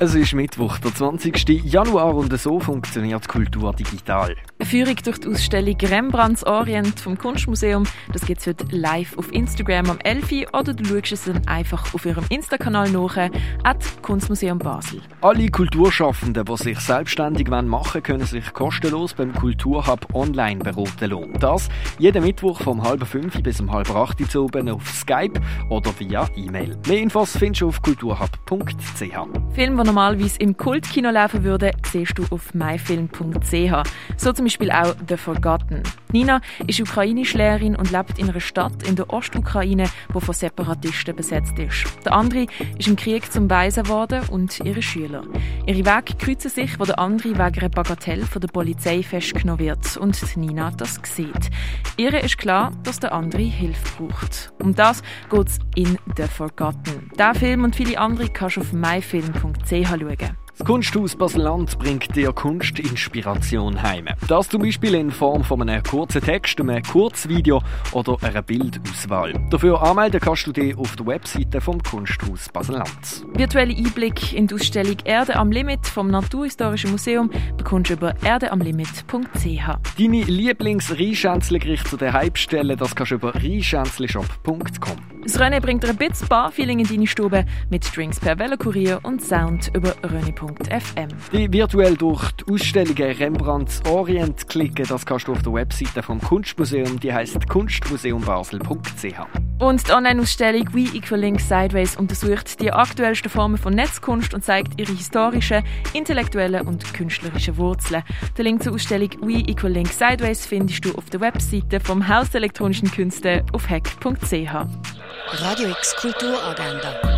Es ist Mittwoch, der 20. Januar und so funktioniert Kultur digital. Eine Führung durch die Ausstellung Rembrandts Orient vom Kunstmuseum. Das gibt es heute live auf Instagram am 11. oder du schaust es dann einfach auf ihrem Insta-Kanal nach, at Kunstmuseum Basel. Alle Kulturschaffenden, die sich selbstständig machen wollen, können sich kostenlos beim Kulturhub online beraten lassen. Das jeden Mittwoch vom halb fünf bis um halb acht Uhr oben auf Skype oder via E-Mail. Mehr Infos findest du auf kulturhub.ch. Filme, die normalerweise im Kultkino laufen würden, siehst du auf myfilm.ch. So zum Beispiel auch The Forgotten. Nina ist Ukrainisch-Lehrerin und lebt in einer Stadt in der Ostukraine, die von Separatisten besetzt ist. Der andere ist im Krieg zum Weisen geworden und ihre Schüler. Ihre Wege kreuzen sich, wo der andere wegen einer Bagatelle von der Polizei festgenommen wird und Nina das sieht. Ihr ist klar, dass der andere Hilfe braucht. Um das geht es in The Forgotten. Der Film und viele andere kannst du auf myfilm.ch schauen. Das Kunsthaus Basel-Land bringt dir Kunstinspiration heim. Das zum Beispiel in Form von einem kurzen Text, einem Kurzvideo oder einer Bildauswahl. Dafür anmelden kannst du dich auf der Webseite vom Kunsthaus Basel-Land. Virtuelle Einblick in die Ausstellung Erde am Limit vom Naturhistorischen Museum bekommst du über erdeamlimit.ch. Deine Lieblings-Rheinschänzle-Gerichte zu der Hype-Stelle, das kannst du über rheinschänzleshop.com. Das René bringt dir ein bisschen Bar-Feeling in deine Stube mit Drinks per Velokurier und Sound über rené.fm. Die virtuell durch die Ausstellungen Rembrandts Orient klicken, das kannst du auf der Webseite vom Kunstmuseum, die heißt kunstmuseumbasel.ch. Und die Online-Ausstellung We Equal Link Sideways untersucht die aktuellsten Formen von Netzkunst und zeigt ihre historischen, intellektuellen und künstlerischen Wurzeln. Den Link zur Ausstellung We Equal Link Sideways findest du auf der Webseite vom Haus der elektronischen Künste auf hack.ch. Radio X Kulturagenda.